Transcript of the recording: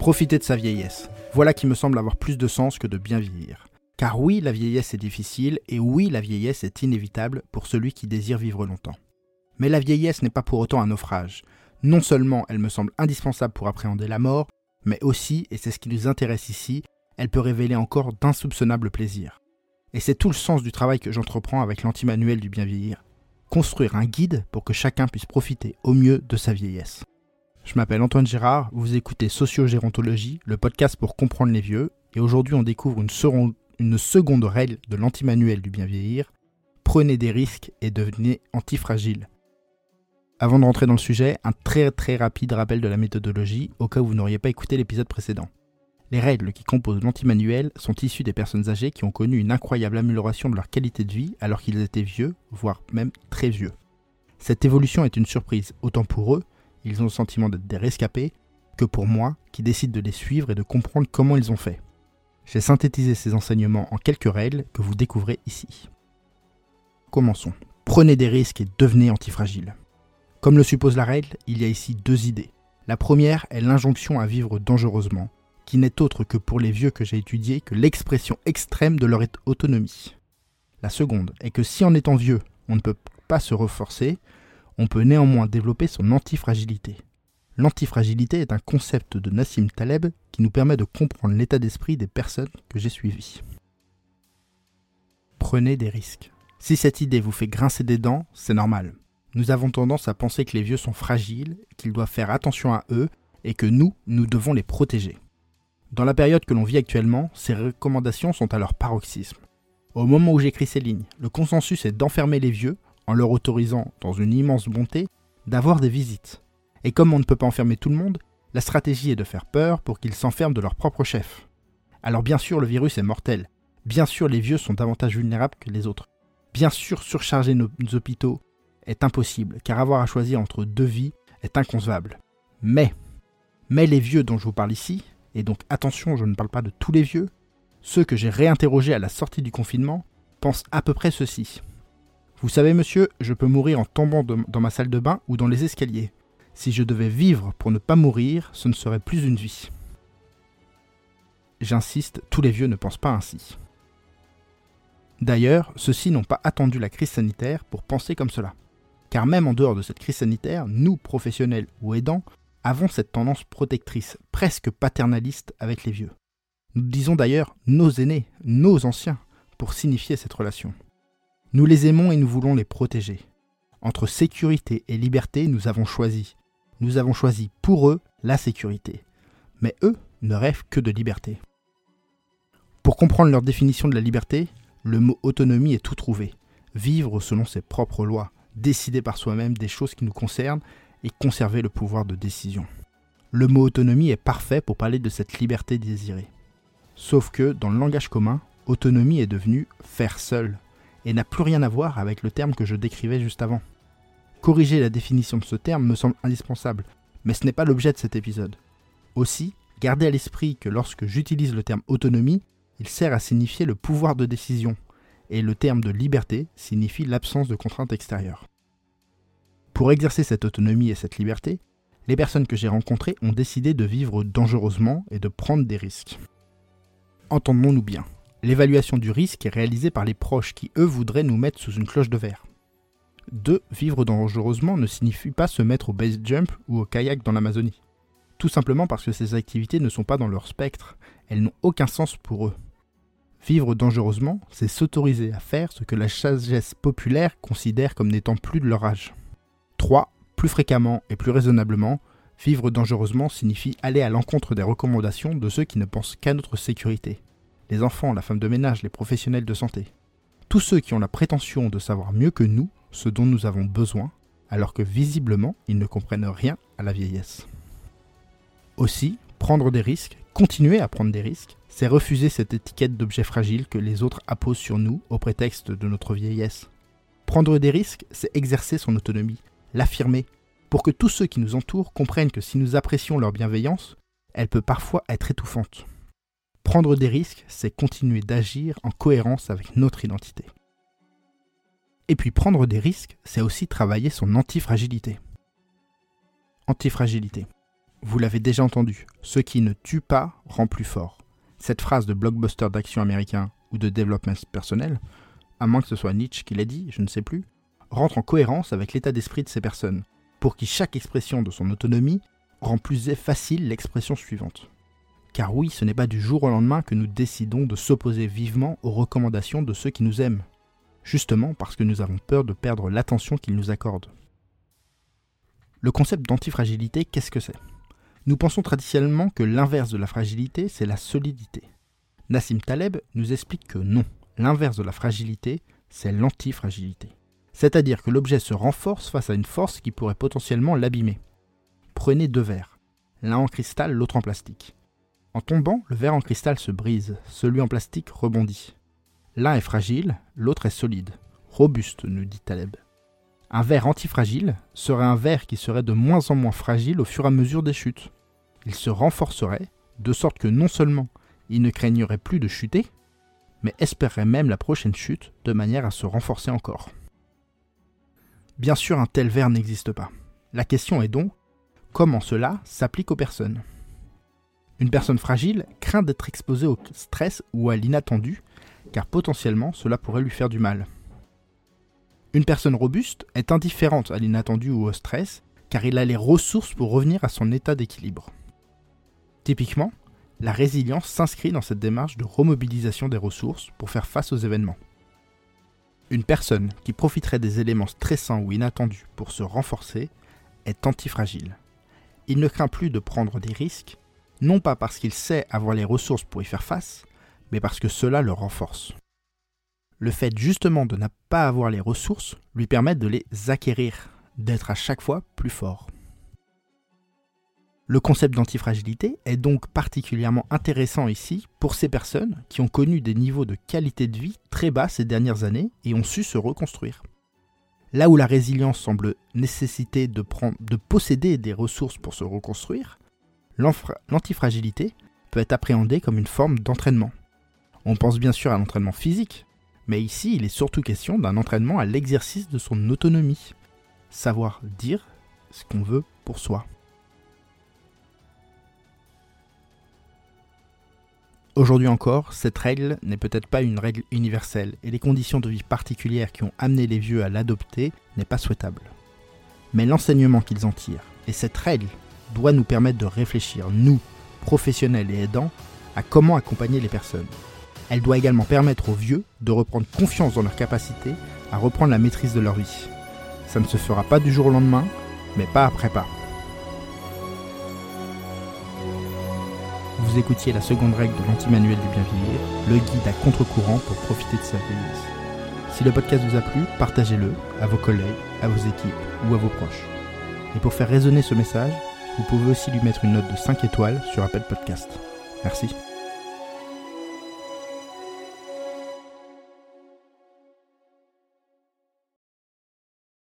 Profiter de sa vieillesse. Voilà qui me semble avoir plus de sens que de bien vieillir. Car oui, la vieillesse est difficile, et oui, la vieillesse est inévitable pour celui qui désire vivre longtemps. Mais la vieillesse n'est pas pour autant un naufrage. Non seulement elle me semble indispensable pour appréhender la mort, mais aussi, et c'est ce qui nous intéresse ici, elle peut révéler encore d'insoupçonnables plaisirs. Et c'est tout le sens du travail que j'entreprends avec l'antimanuel du bien vieillir. Construire un guide pour que chacun puisse profiter au mieux de sa vieillesse. Je m'appelle Antoine Gérard, vous écoutez Sociogérontologie, le podcast pour comprendre les vieux, et aujourd'hui on découvre une, seconde, une seconde règle de l'antimanuel du bien vieillir. Prenez des risques et devenez antifragile. Avant de rentrer dans le sujet, un très très rapide rappel de la méthodologie au cas où vous n'auriez pas écouté l'épisode précédent. Les règles qui composent l'antimanuel sont issues des personnes âgées qui ont connu une incroyable amélioration de leur qualité de vie alors qu'ils étaient vieux, voire même très vieux. Cette évolution est une surprise autant pour eux ils ont le sentiment d'être des rescapés, que pour moi, qui décide de les suivre et de comprendre comment ils ont fait. J'ai synthétisé ces enseignements en quelques règles que vous découvrez ici. Commençons. Prenez des risques et devenez antifragile. Comme le suppose la règle, il y a ici deux idées. La première est l'injonction à vivre dangereusement, qui n'est autre que pour les vieux que j'ai étudiés que l'expression extrême de leur autonomie. La seconde est que si en étant vieux, on ne peut pas se reforcer, on peut néanmoins développer son antifragilité. L'antifragilité est un concept de Nassim Taleb qui nous permet de comprendre l'état d'esprit des personnes que j'ai suivies. Prenez des risques. Si cette idée vous fait grincer des dents, c'est normal. Nous avons tendance à penser que les vieux sont fragiles, qu'ils doivent faire attention à eux et que nous, nous devons les protéger. Dans la période que l'on vit actuellement, ces recommandations sont à leur paroxysme. Au moment où j'écris ces lignes, le consensus est d'enfermer les vieux en leur autorisant, dans une immense bonté, d'avoir des visites. Et comme on ne peut pas enfermer tout le monde, la stratégie est de faire peur pour qu'ils s'enferment de leur propre chef. Alors bien sûr, le virus est mortel. Bien sûr, les vieux sont davantage vulnérables que les autres. Bien sûr, surcharger nos hôpitaux est impossible, car avoir à choisir entre deux vies est inconcevable. Mais, mais les vieux dont je vous parle ici, et donc attention, je ne parle pas de tous les vieux, ceux que j'ai réinterrogés à la sortie du confinement, pensent à peu près ceci. Vous savez, monsieur, je peux mourir en tombant dans ma salle de bain ou dans les escaliers. Si je devais vivre pour ne pas mourir, ce ne serait plus une vie. J'insiste, tous les vieux ne pensent pas ainsi. D'ailleurs, ceux-ci n'ont pas attendu la crise sanitaire pour penser comme cela. Car même en dehors de cette crise sanitaire, nous, professionnels ou aidants, avons cette tendance protectrice, presque paternaliste avec les vieux. Nous disons d'ailleurs nos aînés, nos anciens, pour signifier cette relation. Nous les aimons et nous voulons les protéger. Entre sécurité et liberté, nous avons choisi. Nous avons choisi pour eux la sécurité. Mais eux ne rêvent que de liberté. Pour comprendre leur définition de la liberté, le mot autonomie est tout trouvé. Vivre selon ses propres lois, décider par soi-même des choses qui nous concernent et conserver le pouvoir de décision. Le mot autonomie est parfait pour parler de cette liberté désirée. Sauf que, dans le langage commun, autonomie est devenu faire seul, et n'a plus rien à voir avec le terme que je décrivais juste avant. Corriger la définition de ce terme me semble indispensable, mais ce n'est pas l'objet de cet épisode. Aussi, gardez à l'esprit que lorsque j'utilise le terme autonomie, il sert à signifier le pouvoir de décision, et le terme de liberté signifie l'absence de contraintes extérieures. Pour exercer cette autonomie et cette liberté, les personnes que j'ai rencontrées ont décidé de vivre dangereusement et de prendre des risques. Entendons-nous bien, L'évaluation du risque est réalisée par les proches qui, eux, voudraient nous mettre sous une cloche de verre. 2. Vivre dangereusement ne signifie pas se mettre au base jump ou au kayak dans l'Amazonie. Tout simplement parce que ces activités ne sont pas dans leur spectre, elles n'ont aucun sens pour eux. Vivre dangereusement, c'est s'autoriser à faire ce que la sagesse populaire considère comme n'étant plus de leur âge. 3. Plus fréquemment et plus raisonnablement, vivre dangereusement signifie aller à l'encontre des recommandations de ceux qui ne pensent qu'à notre sécurité les enfants, la femme de ménage, les professionnels de santé. Tous ceux qui ont la prétention de savoir mieux que nous ce dont nous avons besoin, alors que visiblement ils ne comprennent rien à la vieillesse. Aussi, prendre des risques, continuer à prendre des risques, c'est refuser cette étiquette d'objet fragile que les autres apposent sur nous au prétexte de notre vieillesse. Prendre des risques, c'est exercer son autonomie, l'affirmer, pour que tous ceux qui nous entourent comprennent que si nous apprécions leur bienveillance, elle peut parfois être étouffante. Prendre des risques, c'est continuer d'agir en cohérence avec notre identité. Et puis prendre des risques, c'est aussi travailler son antifragilité. Antifragilité. Vous l'avez déjà entendu, ce qui ne tue pas rend plus fort. Cette phrase de blockbuster d'action américain ou de développement personnel, à moins que ce soit Nietzsche qui l'ait dit, je ne sais plus, rentre en cohérence avec l'état d'esprit de ces personnes, pour qui chaque expression de son autonomie rend plus facile l'expression suivante. Car oui, ce n'est pas du jour au lendemain que nous décidons de s'opposer vivement aux recommandations de ceux qui nous aiment, justement parce que nous avons peur de perdre l'attention qu'ils nous accordent. Le concept d'antifragilité, qu'est-ce que c'est? Nous pensons traditionnellement que l'inverse de la fragilité, c'est la solidité. Nassim Taleb nous explique que non, l'inverse de la fragilité, c'est l'antifragilité. C'est-à-dire que l'objet se renforce face à une force qui pourrait potentiellement l'abîmer. Prenez deux verres, l'un en cristal, l'autre en plastique. En tombant, le verre en cristal se brise, celui en plastique rebondit. L'un est fragile, l'autre est solide, robuste, nous dit Taleb. Un verre antifragile serait un verre qui serait de moins en moins fragile au fur et à mesure des chutes. Il se renforcerait, de sorte que non seulement il ne craignerait plus de chuter, mais espérerait même la prochaine chute de manière à se renforcer encore. Bien sûr, un tel verre n'existe pas. La question est donc, comment cela s'applique aux personnes? Une personne fragile craint d'être exposée au stress ou à l'inattendu, car potentiellement cela pourrait lui faire du mal. Une personne robuste est indifférente à l'inattendu ou au stress, car il a les ressources pour revenir à son état d'équilibre. Typiquement, la résilience s'inscrit dans cette démarche de remobilisation des ressources pour faire face aux événements. Une personne qui profiterait des éléments stressants ou inattendus pour se renforcer est antifragile. Il ne craint plus de prendre des risques, non pas parce qu'il sait avoir les ressources pour y faire face, mais parce que cela le renforce. Le fait justement de ne pas avoir les ressources lui permet de les acquérir, d'être à chaque fois plus fort. Le concept d'antifragilité est donc particulièrement intéressant ici pour ces personnes qui ont connu des niveaux de qualité de vie très bas ces dernières années et ont su se reconstruire. Là où la résilience semble nécessiter de, de posséder des ressources pour se reconstruire, l'antifragilité peut être appréhendée comme une forme d'entraînement. On pense bien sûr à l'entraînement physique, mais ici il est surtout question d'un entraînement à l'exercice de son autonomie, savoir dire ce qu'on veut pour soi. Aujourd'hui encore, cette règle n'est peut-être pas une règle universelle et les conditions de vie particulières qui ont amené les vieux à l'adopter n'est pas souhaitable. Mais l'enseignement qu'ils en tirent et cette règle doit nous permettre de réfléchir, nous, professionnels et aidants, à comment accompagner les personnes. Elle doit également permettre aux vieux de reprendre confiance dans leur capacité à reprendre la maîtrise de leur vie. Ça ne se fera pas du jour au lendemain, mais pas après pas. vous écoutiez la seconde règle de l'anti-manuel du bien vieillir, le guide à contre-courant pour profiter de sa vieillesse. Si le podcast vous a plu, partagez-le à vos collègues, à vos équipes ou à vos proches. Et pour faire résonner ce message, vous pouvez aussi lui mettre une note de 5 étoiles sur Apple Podcast. Merci.